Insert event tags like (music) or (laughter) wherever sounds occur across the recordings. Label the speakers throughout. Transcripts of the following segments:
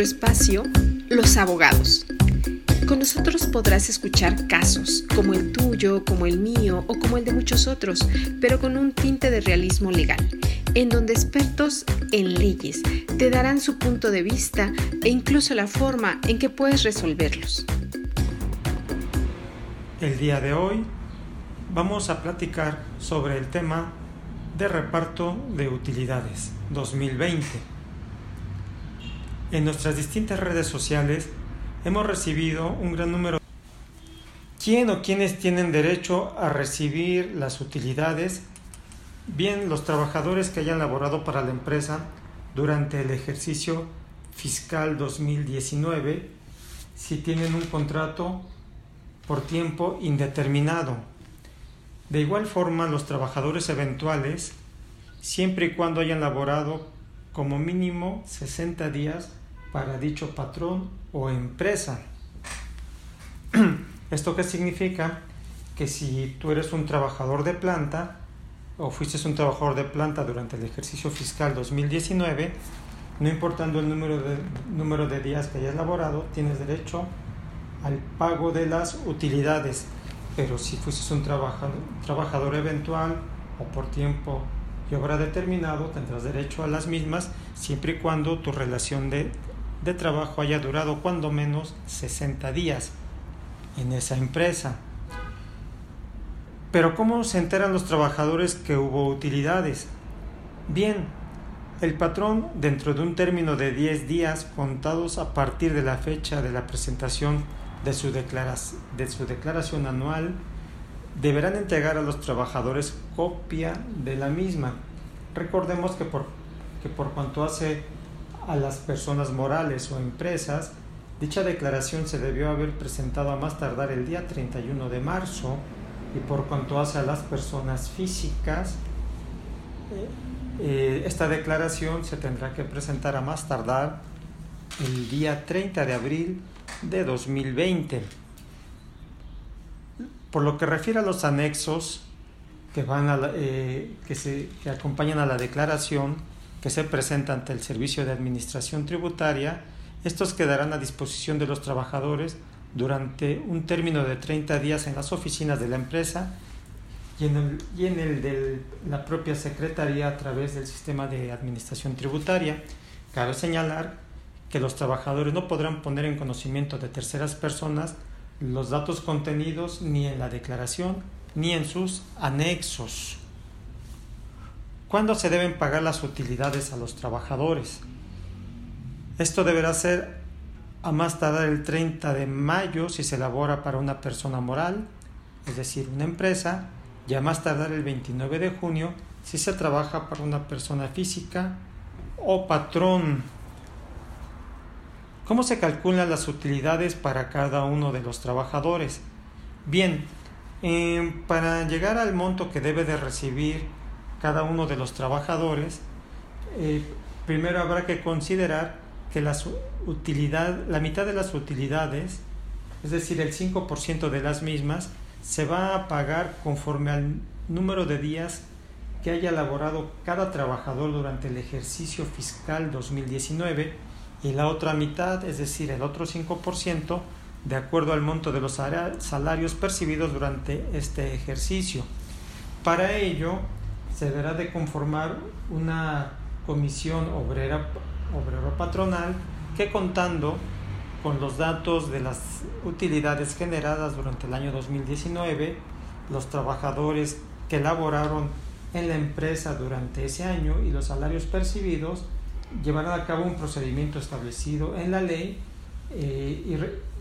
Speaker 1: espacio Los Abogados. Con nosotros podrás escuchar casos como el tuyo, como el mío o como el de muchos otros, pero con un tinte de realismo legal, en donde expertos en leyes te darán su punto de vista e incluso la forma en que puedes resolverlos.
Speaker 2: El día de hoy vamos a platicar sobre el tema de reparto de utilidades 2020. En nuestras distintas redes sociales hemos recibido un gran número. ¿Quién o quiénes tienen derecho a recibir las utilidades? Bien, los trabajadores que hayan laborado para la empresa durante el ejercicio fiscal 2019, si tienen un contrato por tiempo indeterminado. De igual forma, los trabajadores eventuales, siempre y cuando hayan laborado como mínimo 60 días para dicho patrón o empresa. (clears throat) ¿Esto qué significa? Que si tú eres un trabajador de planta o fuiste un trabajador de planta durante el ejercicio fiscal 2019, no importando el número de, número de días que hayas laborado, tienes derecho al pago de las utilidades. Pero si fuiste un trabajador, trabajador eventual o por tiempo y obra determinado, tendrás derecho a las mismas siempre y cuando tu relación de de trabajo haya durado cuando menos 60 días en esa empresa. Pero ¿cómo se enteran los trabajadores que hubo utilidades? Bien, el patrón, dentro de un término de 10 días contados a partir de la fecha de la presentación de su, de su declaración anual, deberán entregar a los trabajadores copia de la misma. Recordemos que por, que por cuanto hace a las personas morales o empresas, dicha declaración se debió haber presentado a más tardar el día 31 de marzo y por cuanto hace a las personas físicas, eh, eh, esta declaración se tendrá que presentar a más tardar el día 30 de abril de 2020. Por lo que refiere a los anexos que, van eh, que, se, que acompañan a la declaración, que se presenta ante el Servicio de Administración Tributaria, estos quedarán a disposición de los trabajadores durante un término de 30 días en las oficinas de la empresa y en el, y en el de la propia Secretaría a través del sistema de administración tributaria. Cabe señalar que los trabajadores no podrán poner en conocimiento de terceras personas los datos contenidos ni en la declaración ni en sus anexos. ¿Cuándo se deben pagar las utilidades a los trabajadores? Esto deberá ser a más tardar el 30 de mayo si se elabora para una persona moral, es decir, una empresa, y a más tardar el 29 de junio si se trabaja para una persona física o patrón. ¿Cómo se calculan las utilidades para cada uno de los trabajadores? Bien, eh, para llegar al monto que debe de recibir cada uno de los trabajadores, eh, primero habrá que considerar que la, utilidad, la mitad de las utilidades, es decir, el 5% de las mismas, se va a pagar conforme al número de días que haya elaborado cada trabajador durante el ejercicio fiscal 2019 y la otra mitad, es decir, el otro 5%, de acuerdo al monto de los salarios percibidos durante este ejercicio. Para ello, se deberá de conformar una comisión obrera, obrero patronal que contando con los datos de las utilidades generadas durante el año 2019, los trabajadores que laboraron en la empresa durante ese año y los salarios percibidos, llevarán a cabo un procedimiento establecido en la ley eh,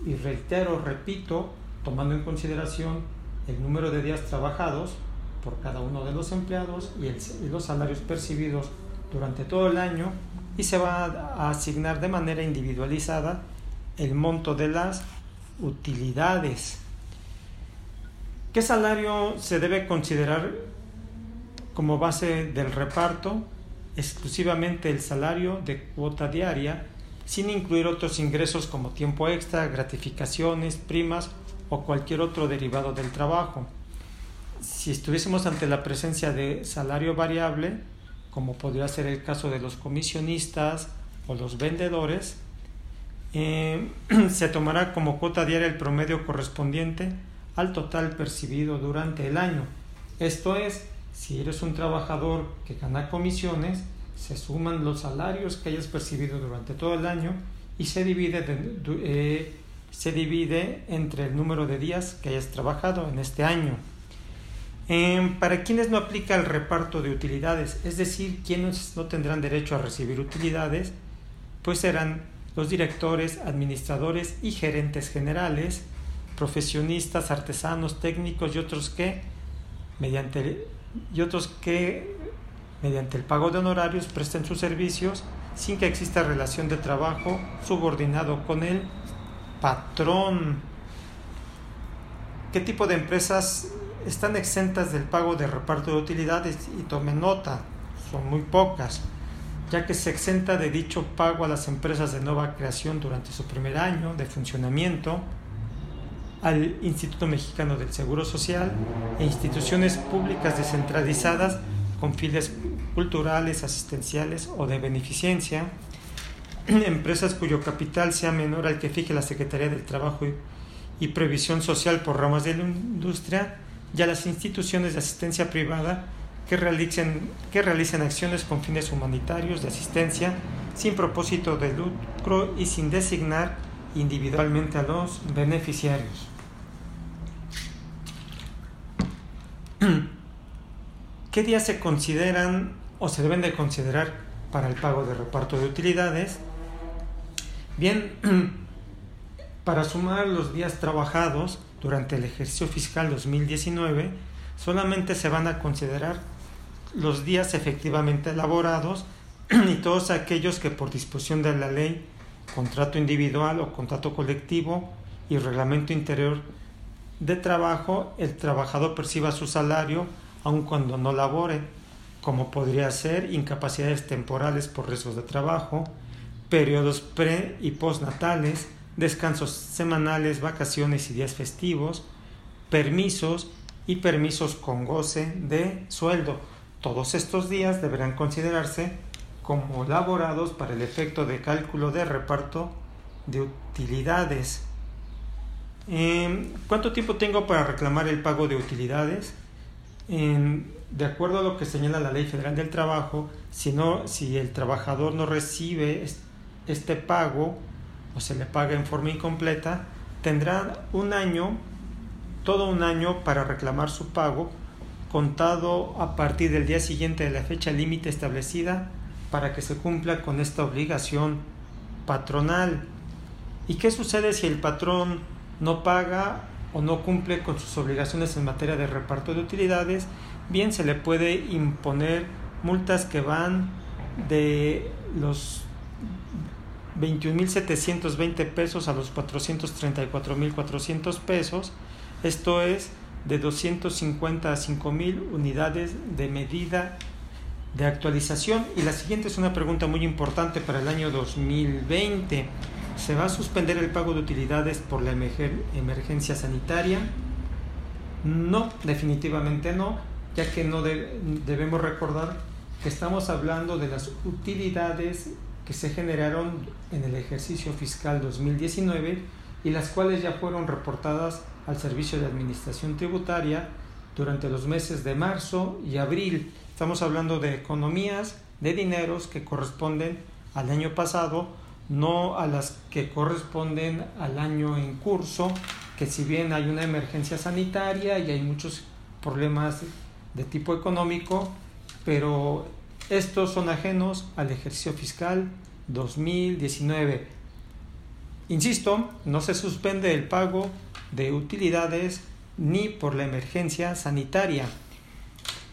Speaker 2: y, y reitero, repito, tomando en consideración el número de días trabajados, por cada uno de los empleados y, los salarios percibidos durante todo el año y se va a asignar de manera individualizada el monto de las utilidades. ¿Qué salario se debe considerar como base del reparto? Exclusivamente el salario de cuota diaria, sin incluir otros ingresos como tiempo extra, gratificaciones, primas o cualquier otro derivado del trabajo si estuviésemos ante la presencia de salario variable, como podría ser el caso de los comisionistas o los vendedores, eh, (clears throat) se tomará como cuota diaria el promedio correspondiente al total percibido durante el año. Esto es, si eres un trabajador que gana comisiones, se suman los salarios que hayas percibido durante todo el año y se divide, eh, se divide entre el número de días que hayas trabajado en este año. Em, para quienes no aplica el reparto de utilidades, es decir, quienes no tendrán derecho a recibir utilidades, pues serán los directores, administradores y gerentes generales, profesionistas, artesanos, técnicos y otros que mediante y otros que mediante el pago de honorarios presten sus servicios sin que exista relación de trabajo subordinado con el patrón. ¿Qué tipo de empresas están exentas del pago de reparto de utilidades y tomen nota, son muy pocas, ya que se exenta de dicho pago a las empresas de nueva creación durante su primer año de funcionamiento, al Instituto Mexicano del Seguro Social e instituciones públicas descentralizadas con fines culturales, asistenciales o de beneficencia, (clears throat) empresas cuyo capital sea menor al que fije la Secretaría del Trabajo y, Previsión Social por ramas de la industria, y a las instituciones de asistencia privada que realicen, que realicen acciones con fines humanitarios de asistencia sin propósito de lucro y sin designar individualmente a los beneficiarios. (clears throat) ¿Qué días se consideran o se deben de considerar para el pago de reparto de utilidades? Bien, (clears throat) para sumar los días trabajados, durante el ejercicio fiscal 2019 solamente se van a considerar los días efectivamente elaborados (clears throat) y todos aquellos que por disposición de la ley, contrato individual o contrato colectivo y reglamento interior de trabajo, el trabajador perciba su salario aun cuando no labore, como podría ser incapacidades temporales por riesgos de trabajo, periodos pre y postnatales, descansos semanales, vacaciones y días festivos, permisos y permisos con goce de sueldo. Todos estos días deberán considerarse como laborados para el efecto de cálculo de reparto de utilidades. Em, ¿Cuánto tiempo tengo para reclamar el pago de utilidades? de acuerdo a lo que señala la Ley Federal del Trabajo, si, no, si el trabajador no recibe este pago, o se le paga en forma incompleta, tendrá un año, todo un año para reclamar su pago, contado a partir del día siguiente de la fecha límite establecida para que se cumpla con esta obligación patronal. ¿Y qué sucede si el patrón no paga o no cumple con sus obligaciones en materia de reparto de utilidades? Bien, se le puede imponer multas que van de los 21.720 pesos a los 434.400 pesos. Esto es de 250 a 5.000 unidades de medida de actualización. Y la siguiente es una pregunta muy importante para el año 2020. ¿Se va a suspender el pago de utilidades por la emergencia sanitaria? No, definitivamente no, ya que no debemos recordar que estamos hablando de las utilidades que se generaron en el ejercicio fiscal 2019 y las cuales ya fueron reportadas al Servicio de Administración Tributaria durante los meses de marzo y abril. Estamos hablando de economías, de dineros que corresponden al año pasado, no a las que corresponden al año en curso, que si bien hay una emergencia sanitaria y hay muchos problemas de tipo económico, pero estos son ajenos al ejercicio fiscal 2019. Insisto, no se suspende el pago de utilidades ni por la emergencia sanitaria.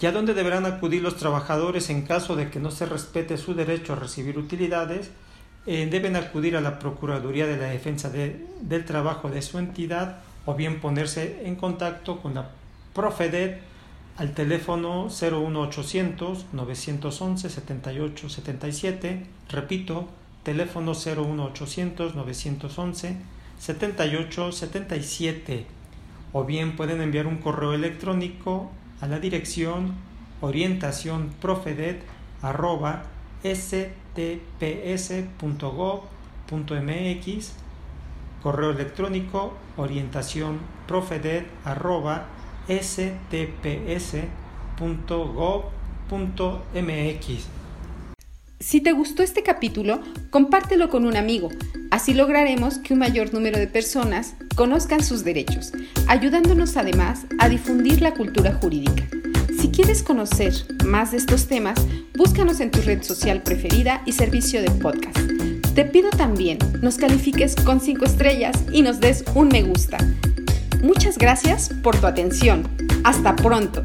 Speaker 2: ¿Y a dónde deberán acudir los trabajadores en caso de que no se respete su derecho a recibir utilidades? Eh, deben acudir a la Procuraduría de la Defensa del Trabajo de su entidad o bien ponerse en contacto con la Profedet al teléfono 01800 911 78 77, repito, teléfono 01800 911 78 77, o bien pueden enviar un correo electrónico a la dirección orientación profedet arroba stps.gov profedet.gov.mx, correo electrónico orientación profedet.stps.gov.mx.
Speaker 1: Si te gustó este capítulo, compártelo con un amigo. Así lograremos que un mayor número de personas conozcan sus derechos, ayudándonos además a difundir la cultura jurídica. Si quieres conocer más de estos temas, búscanos en tu red social preferida y servicio de podcast. Te pido también nos califiques con 5 estrellas y nos des un me gusta. Muchas gracias por tu atención. Hasta pronto.